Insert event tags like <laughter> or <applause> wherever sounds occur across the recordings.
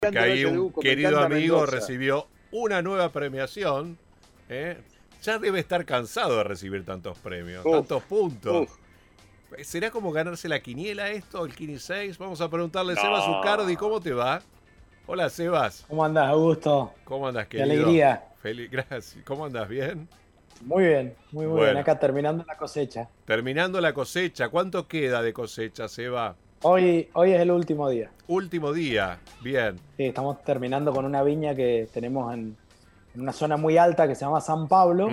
que ahí un querido amigo recibió una nueva premiación. ¿eh? Ya debe estar cansado de recibir tantos premios, tantos puntos. ¿Será como ganarse la quiniela esto, el Kini 6? Vamos a preguntarle a Sebas Ucardi, ¿cómo te va? Hola, Sebas. ¿Cómo andas, Augusto? ¿Cómo andas, querido? Qué alegría. Feliz, <laughs> gracias. ¿Cómo andas? ¿Bien? Muy bien, muy, muy bien. Acá terminando la cosecha. Terminando la cosecha. ¿Cuánto queda de cosecha, Seba? Hoy, hoy es el último día. Último día, bien. Sí, estamos terminando con una viña que tenemos en, una zona muy alta que se llama San Pablo,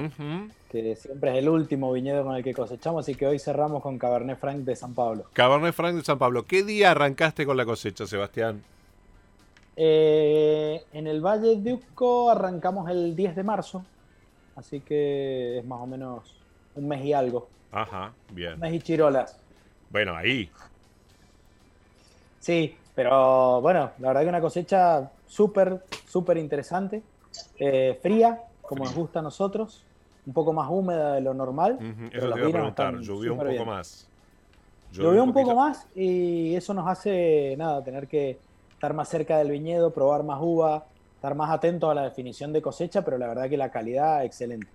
que siempre es el último viñedo con el que cosechamos, así que hoy cerramos con Cabernet Franc de San Pablo. Cabernet Franc de San Pablo. ¿Qué día arrancaste con la cosecha, Sebastián? Eh, en el Valle de Uco arrancamos el 10 de marzo, así que es más o menos un mes y algo. Ajá, bien. Un mes y chirolas. Bueno, ahí. Sí, pero bueno, la verdad que una cosecha súper, súper interesante. Eh, fría, como nos gusta a nosotros. Un poco más húmeda de lo normal. Eso te iba a preguntar, llovió un poco más. Llovió, un poco más y eso nos hace, nada, tener que estar más cerca del viñedo, probar más uva, estar más atentos a la definición de cosecha, pero la verdad que la calidad excelente.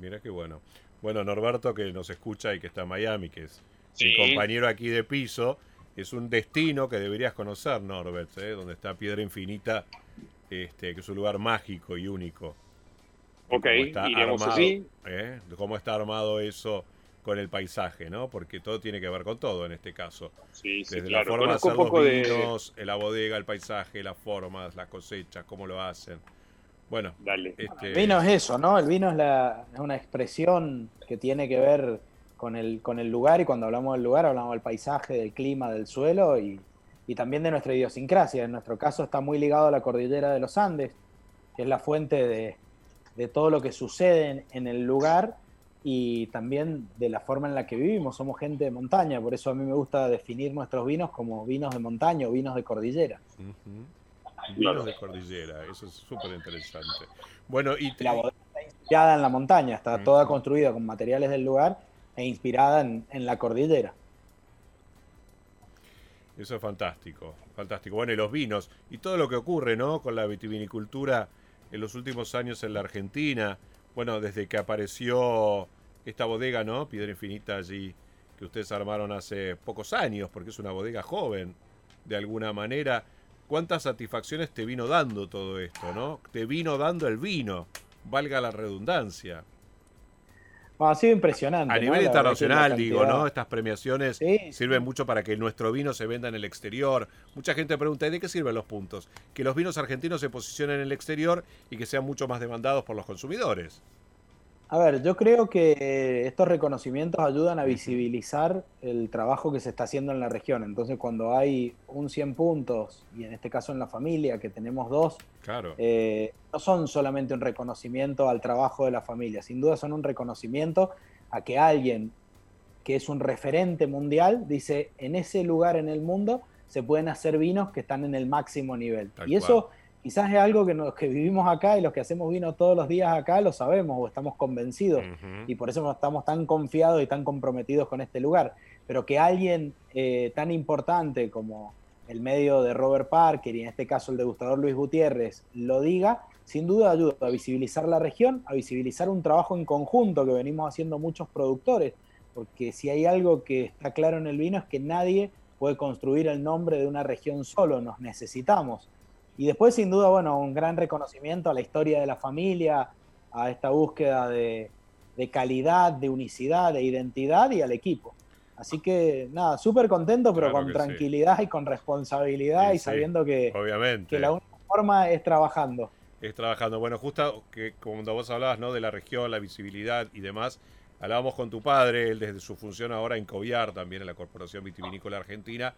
Mira qué bueno. Bueno, Norberto que nos escucha y que está en Miami, que es mi compañero aquí de piso, es un destino que deberías conocer, Norbert, ¿eh? donde está Piedra Infinita, este, que es un lugar mágico y único. Ok, iremos así. ¿eh? Cómo está armado eso con el paisaje, ¿no? Porque todo tiene que ver con todo en este caso. Sí, sí, Desde la forma de hacer los vinos, la bodega, el paisaje, las formas, las cosechas, cómo lo hacen. Bueno, Dale. Este... El vino es eso, ¿no? El vino es, la, es una expresión que tiene que ver con el, con el lugar y cuando hablamos del lugar hablamos del paisaje, del clima, del suelo y, y también de nuestra idiosincrasia. En nuestro caso está muy ligado a la cordillera de los Andes, que es la fuente de, de todo lo que sucede en el lugar y también de la forma en la que vivimos. Somos gente de montaña, por eso a mí me gusta definir nuestros vinos como vinos de montaña o vinos de cordillera. Vinos de cordillera, eso es súper interesante. Bueno, y La bodega está inspirada en la montaña, está toda construida con materiales del lugar e inspirada en, la cordillera. Eso es fantástico, fantástico. Bueno, y los vinos y todo lo que ocurre, ¿no? Con la vitivinicultura en los últimos años en la Argentina, bueno, desde que apareció esta bodega, ¿no? Piedra Infinita allí, que ustedes armaron hace pocos años, porque es una bodega joven, de alguna manera. ¿Cuántas satisfacciones te vino dando todo esto, no? Te vino dando el vino, valga la redundancia ha sido impresionante. A nivel internacional, digo, ¿no? Estas premiaciones sirven mucho para que nuestro vino se venda en el exterior. Mucha gente pregunta, ¿de qué sirven los puntos? Que los vinos argentinos se posicionen en el exterior y que sean mucho más demandados por los consumidores. A ver, yo creo que estos reconocimientos ayudan a visibilizar el trabajo que se está haciendo en la región. Entonces, cuando hay un 100 puntos, y en este caso en la familia, que tenemos dos, claro. Eh, no son solamente un reconocimiento al trabajo de la familia, sin duda son un reconocimiento a que alguien que es un referente mundial dice, en ese lugar en el mundo se pueden hacer vinos que están en el máximo nivel. y eso quizás es algo que los que vivimos acá y los que hacemos vino todos los días acá lo sabemos o estamos convencidos y por eso estamos tan confiados y tan comprometidos con este lugar. Pero que alguien eh, tan importante como el medio de Robert Parker y en este caso el degustador Luis Gutiérrez lo diga, sin duda ayuda a visibilizar la región, a visibilizar un trabajo en conjunto que venimos haciendo muchos productores, porque si hay algo que está claro en el vino es que nadie puede construir el nombre de una región solo, nos necesitamos. Y después, sin duda, bueno, un gran reconocimiento a la historia de la familia, a esta búsqueda de, calidad, de unicidad, de identidad y al equipo. Así que nada, súper contento, pero con tranquilidad y con responsabilidad y sabiendo que, obviamente. que la única forma es trabajando. Es trabajando. Bueno, justo que cuando vos hablabas ¿no? de la región, la visibilidad y demás, hablábamos con tu padre, él desde su función ahora en Coviar, también en la Corporación Vitivinícola Argentina,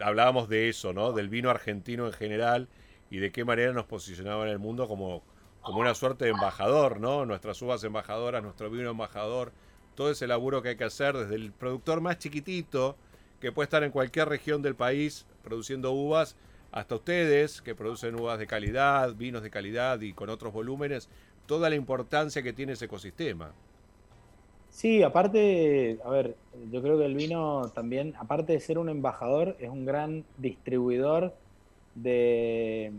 hablábamos de eso, ¿no? Del vino argentino en general y de qué manera nos posicionaba en el mundo como, como una suerte de embajador, ¿no? Nuestras uvas embajadoras, nuestro vino embajador, todo ese laburo que hay que hacer desde el productor más chiquitito, que puede estar en cualquier región del país produciendo uvas, hasta ustedes que producen uvas de calidad, vinos de calidad y con otros volúmenes, toda la importancia que tiene ese ecosistema. Sí, aparte, a ver, yo creo que el vino también, aparte de ser un embajador, es un gran distribuidor de,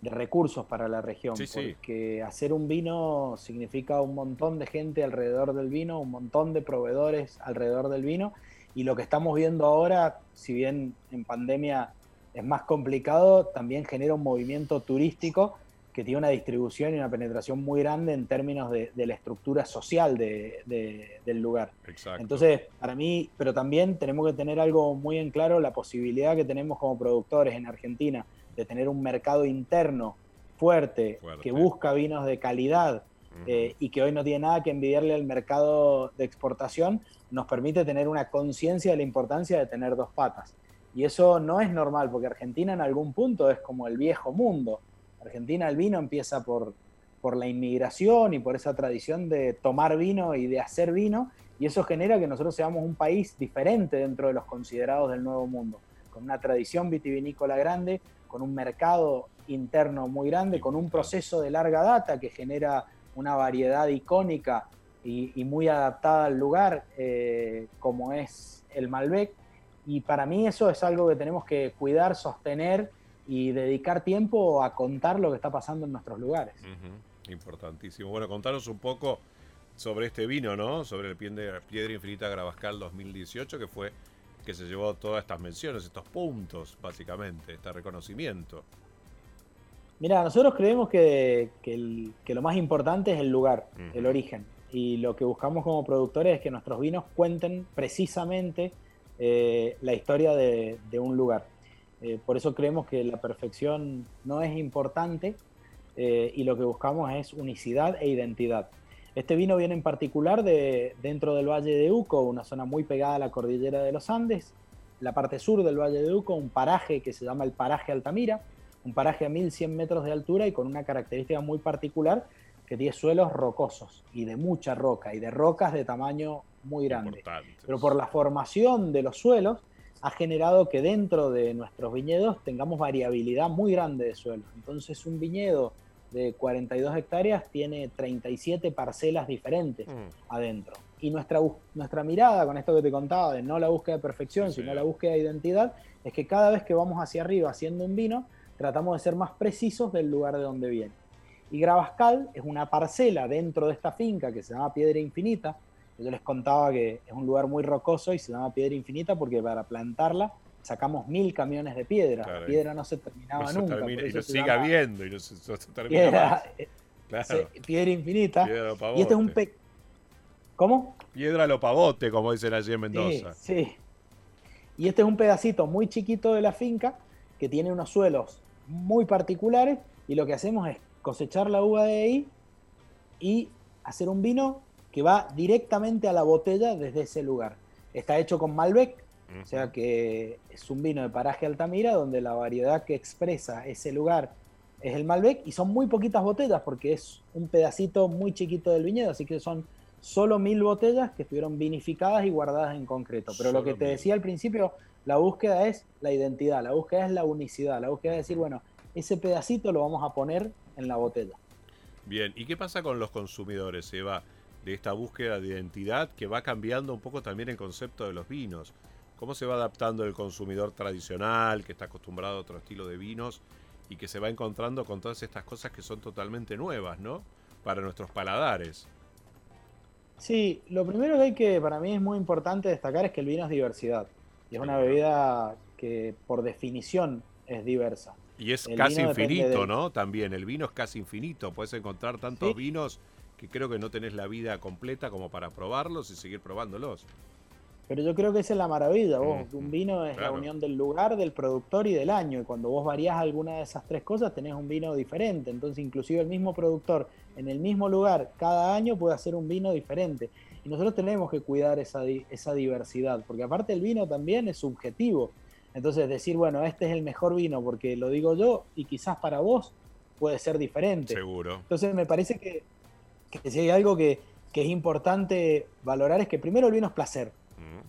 de recursos para la región, porque hacer un vino significa un montón de gente alrededor del vino, un montón de proveedores alrededor del vino, y lo que estamos viendo ahora, si bien en pandemia es más complicado, también genera un movimiento turístico que tiene una distribución y una penetración muy grande en términos de, la estructura social del lugar. Entonces, para mí, pero también tenemos que tener algo muy en claro, la posibilidad que tenemos como productores en Argentina de tener un mercado interno fuerte, que busca vinos de calidad eh, y que hoy no tiene nada que envidiarle al mercado de exportación, nos permite tener una conciencia de la importancia de tener dos patas. Y eso no es normal, porque Argentina en algún punto es como el viejo mundo Argentina el vino empieza por, por la inmigración y por esa tradición de tomar vino y de hacer vino, y eso genera que nosotros seamos un país diferente dentro de los considerados del Nuevo Mundo, con una tradición vitivinícola grande, con un mercado interno muy grande, con un proceso de larga data que genera una variedad icónica y, muy adaptada al lugar, eh, como es el Malbec. Y para mí eso es algo que tenemos que cuidar, sostener y dedicar tiempo a contar lo que está pasando en nuestros lugares. Importantísimo. Bueno, contanos un poco sobre este vino, ¿no? Sobre el Piedra Infinita Gravascal 2018, que fue que se llevó todas estas menciones, estos puntos, básicamente, este reconocimiento. Mira, nosotros creemos que, lo más importante es el lugar, el origen. Y lo que buscamos como productores es que nuestros vinos cuenten precisamente eh, la historia de un lugar. Eh, por eso creemos que la perfección no es importante eh, y lo que buscamos es unicidad e identidad. Este vino viene en particular de dentro del Valle de Uco, una zona muy pegada a la cordillera de los Andes, la parte sur del Valle de Uco, un paraje que se llama el paraje Altamira, un paraje a 1100 metros de altura y con una característica muy particular que tiene suelos rocosos y de mucha roca y de rocas de tamaño muy grande. Pero por la formación de los suelos, ha generado que dentro de nuestros viñedos tengamos variabilidad muy grande de suelo. Entonces un viñedo de 42 hectáreas tiene 37 parcelas diferentes mm. adentro. Y nuestra, nuestra mirada con esto que te contaba, de no la búsqueda de perfección, sino la búsqueda de identidad, es que cada vez que vamos hacia arriba haciendo un vino, tratamos de ser más precisos del lugar de donde viene. Y Gravascal es una parcela dentro de esta finca que se llama Piedra Infinita, yo les contaba que es un lugar muy rocoso y se llama Piedra Infinita porque para plantarla sacamos mil camiones de piedra. la piedra no se terminaba nunca. y lo sigue habiendo y no se, termina piedra, eh, piedra infinita. y este es un pe ¿Cómo? Piedra lo pavote, como dicen allí en Mendoza. Sí, sí. Y este es un pedacito muy chiquito de la finca que tiene unos suelos muy particulares y lo que hacemos es cosechar la uva de ahí y hacer un vino que va directamente a la botella desde ese lugar. Está hecho con Malbec, o sea que es un vino de paraje Altamira donde la variedad que expresa ese lugar es el Malbec y son muy poquitas botellas porque es un pedacito muy chiquito del viñedo, así que son solo mil botellas que estuvieron vinificadas y guardadas en concreto. Pero lo que te decía al principio, la búsqueda es la identidad, la búsqueda es la unicidad, la búsqueda es decir, bueno, ese pedacito lo vamos a poner en la botella. Bien, ¿y qué pasa con los consumidores, Eva? De esta búsqueda de identidad que va cambiando un poco también el concepto de los vinos. ¿Cómo se va adaptando el consumidor tradicional, que está acostumbrado a otro estilo de vinos y que se va encontrando con todas estas cosas que son totalmente nuevas, ¿no? Para nuestros paladares. Sí, lo primero que hay que, para mí es muy importante destacar es que el vino es diversidad. Y es una bebida que por definición es diversa. Y es casi infinito, ¿no? También el vino es casi infinito. Puedes encontrar tantos vinos que creo que no tenés la vida completa como para probarlos y seguir probándolos. Pero yo creo que esa es la maravilla, vos. Mm, un vino es la unión del lugar, del productor y del año. Y cuando vos varías alguna de esas tres cosas, tenés un vino diferente. Entonces, inclusive el mismo productor en el mismo lugar cada año puede hacer un vino diferente. Y nosotros tenemos que cuidar esa, esa diversidad, porque aparte el vino también es subjetivo. Entonces, decir, bueno, este es el mejor vino porque lo digo yo y quizás para vos puede ser diferente. Seguro. Entonces, me parece que que si hay algo que, es importante valorar es que primero el vino es placer.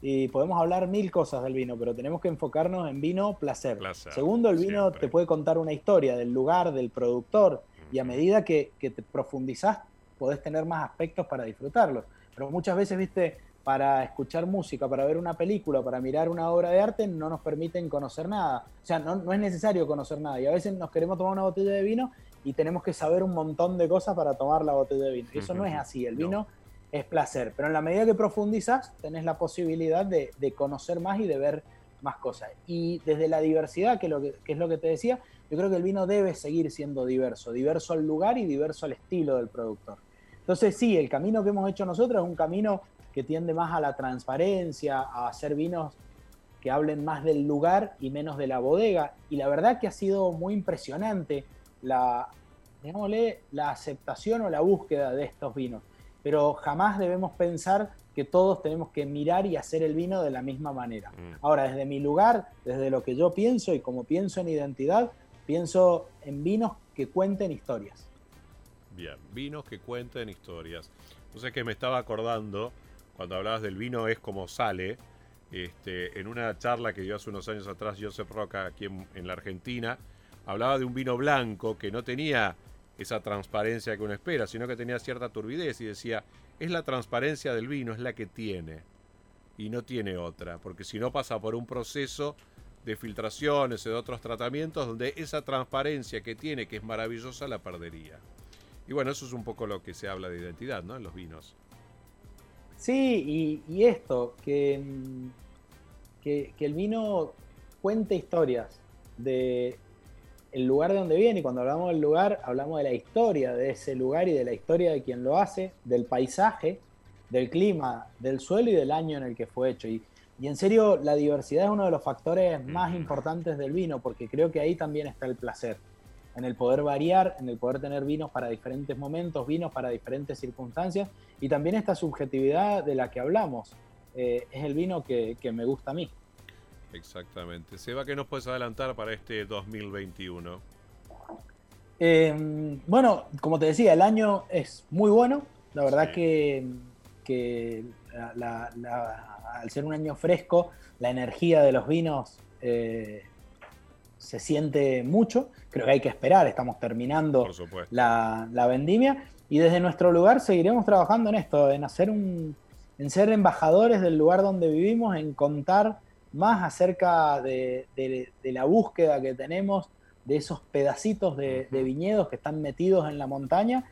Y podemos hablar mil cosas del vino, pero tenemos que enfocarnos en vino placer. Segundo, el vino te puede contar una historia del lugar, del productor, y a medida que, te profundizás, podés tener más aspectos para disfrutarlo. Pero muchas veces, viste, para escuchar música, para ver una película, para mirar una obra de arte, no nos permiten conocer nada. O sea, no, no es necesario conocer nada. Y a veces nos queremos tomar una botella de vino y tenemos que saber un montón de cosas para tomar la botella de vino. Y eso no es así. El vino es placer. Pero en la medida que profundizas, tenés la posibilidad de, conocer más y de ver más cosas. Y desde la diversidad, que, lo que, es lo que te decía, yo creo que el vino debe seguir siendo diverso, diverso al lugar y diverso al estilo del productor. Entonces sí, el camino que hemos hecho nosotros es un camino que tiende más a la transparencia, a hacer vinos que hablen más del lugar y menos de la bodega. Y la verdad que ha sido muy impresionante la, la aceptación o la búsqueda de estos vinos pero jamás debemos pensar que todos tenemos que mirar y hacer el vino de la misma manera. Mm. Ahora, desde mi lugar, desde lo que yo pienso y como pienso en identidad, pienso en vinos que cuenten historias. Bien, vinos que cuenten historias. Entonces que me estaba acordando, cuando hablabas del vino es como sale, este, en una charla que dio hace unos años atrás Joseph Roca aquí en la Argentina, hablaba de un vino blanco que no tenía esa transparencia que uno espera, sino que tenía cierta turbidez y decía, es la transparencia del vino, es la que tiene y no tiene otra, porque si no pasa por un proceso de filtraciones o de otros tratamientos donde esa transparencia que tiene, que es maravillosa, la perdería. Y bueno, eso es un poco lo que se habla de identidad, ¿no? En los vinos. Sí, y, esto, que, que, que el vino cuente historias de el lugar de donde viene, y cuando hablamos del lugar, hablamos de la historia de ese lugar y de la historia de quien lo hace, del paisaje, del clima, del suelo y del año en el que fue hecho. Y, y en serio, la diversidad es uno de los factores más importantes del vino, porque creo que ahí también está el placer, en el poder variar, en el poder tener vinos para diferentes momentos, vinos para diferentes circunstancias, y también esta subjetividad de la que hablamos. Eh, es el vino que, que me gusta a mí. Exactamente. Seba, ¿qué nos puedes adelantar para este 2021? Eh, bueno, como te decía, el año es muy bueno. La verdad que, al ser un año fresco, la energía de los vinos eh, se siente mucho. Creo que hay que esperar, estamos terminando la, la, vendimia. Y desde nuestro lugar seguiremos trabajando en esto, en hacer un, en ser embajadores del lugar donde vivimos, en contar más acerca de, la búsqueda que tenemos de esos pedacitos de, viñedos que están metidos en la montaña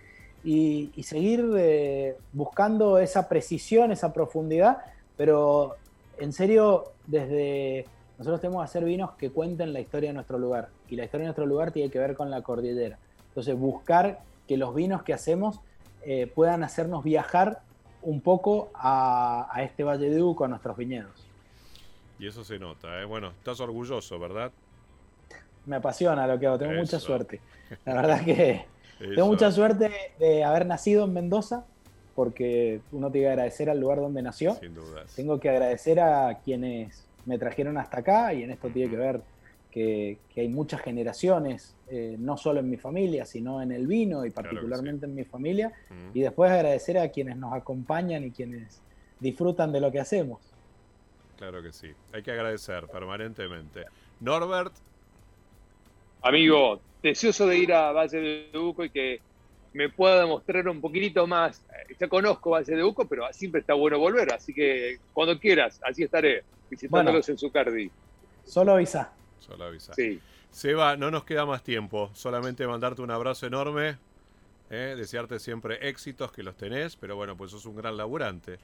y, seguir eh, buscando esa precisión, esa profundidad, pero en serio, desde nosotros tenemos que hacer vinos que cuenten la historia de nuestro lugar y la historia de nuestro lugar tiene que ver con la cordillera. Entonces, buscar que los vinos que hacemos eh, puedan hacernos viajar un poco a, a este Valle de Uco, a nuestros viñedos. Y eso se nota, ¿eh? Bueno, estás orgulloso, ¿verdad? Me apasiona lo que hago, tengo mucha suerte. La verdad que <laughs> tengo mucha suerte de haber nacido en Mendoza, porque uno tiene que agradecer al lugar donde nació. Sin duda. Tengo que agradecer a quienes me trajeron hasta acá, y en esto tiene que ver que, hay muchas generaciones, eh, no solo en mi familia, sino en el vino y particularmente en mi familia. Y después agradecer a quienes nos acompañan y quienes disfrutan de lo que hacemos. Claro que sí. Hay que agradecer permanentemente. Norbert. Amigo, deseoso de ir a Valle de Uco y que me pueda demostrar un poquitito más. Ya conozco Valle de Uco, pero siempre está bueno volver. Así que cuando quieras, así estaré visitándolos en su cardi. Solo avisa. Solo avisa. Sí. Seba, no nos queda más tiempo. Solamente mandarte un abrazo enorme. ¿eh? desearte siempre éxitos, que los tenés. Pero bueno, pues sos un gran laburante.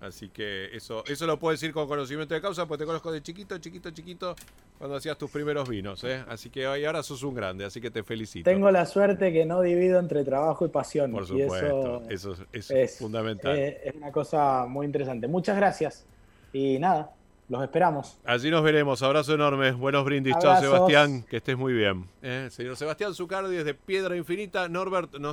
Así que eso, eso lo puedo decir con conocimiento de causa, porque te conozco de chiquito, chiquito, chiquito, cuando hacías tus primeros vinos. ¿eh? Así que hoy ahora sos un grande, así que te felicito. Tengo la suerte que no divido entre trabajo y pasión. Por supuesto, eso, es, fundamental. Eh, es una cosa muy interesante. Muchas gracias. Y nada, los esperamos. Allí nos veremos. Abrazo enorme. Buenos brindis. Chao, Sebastián. Que estés muy bien. ¿eh? Señor Sebastián Zucardi desde Piedra Infinita. Norbert, nos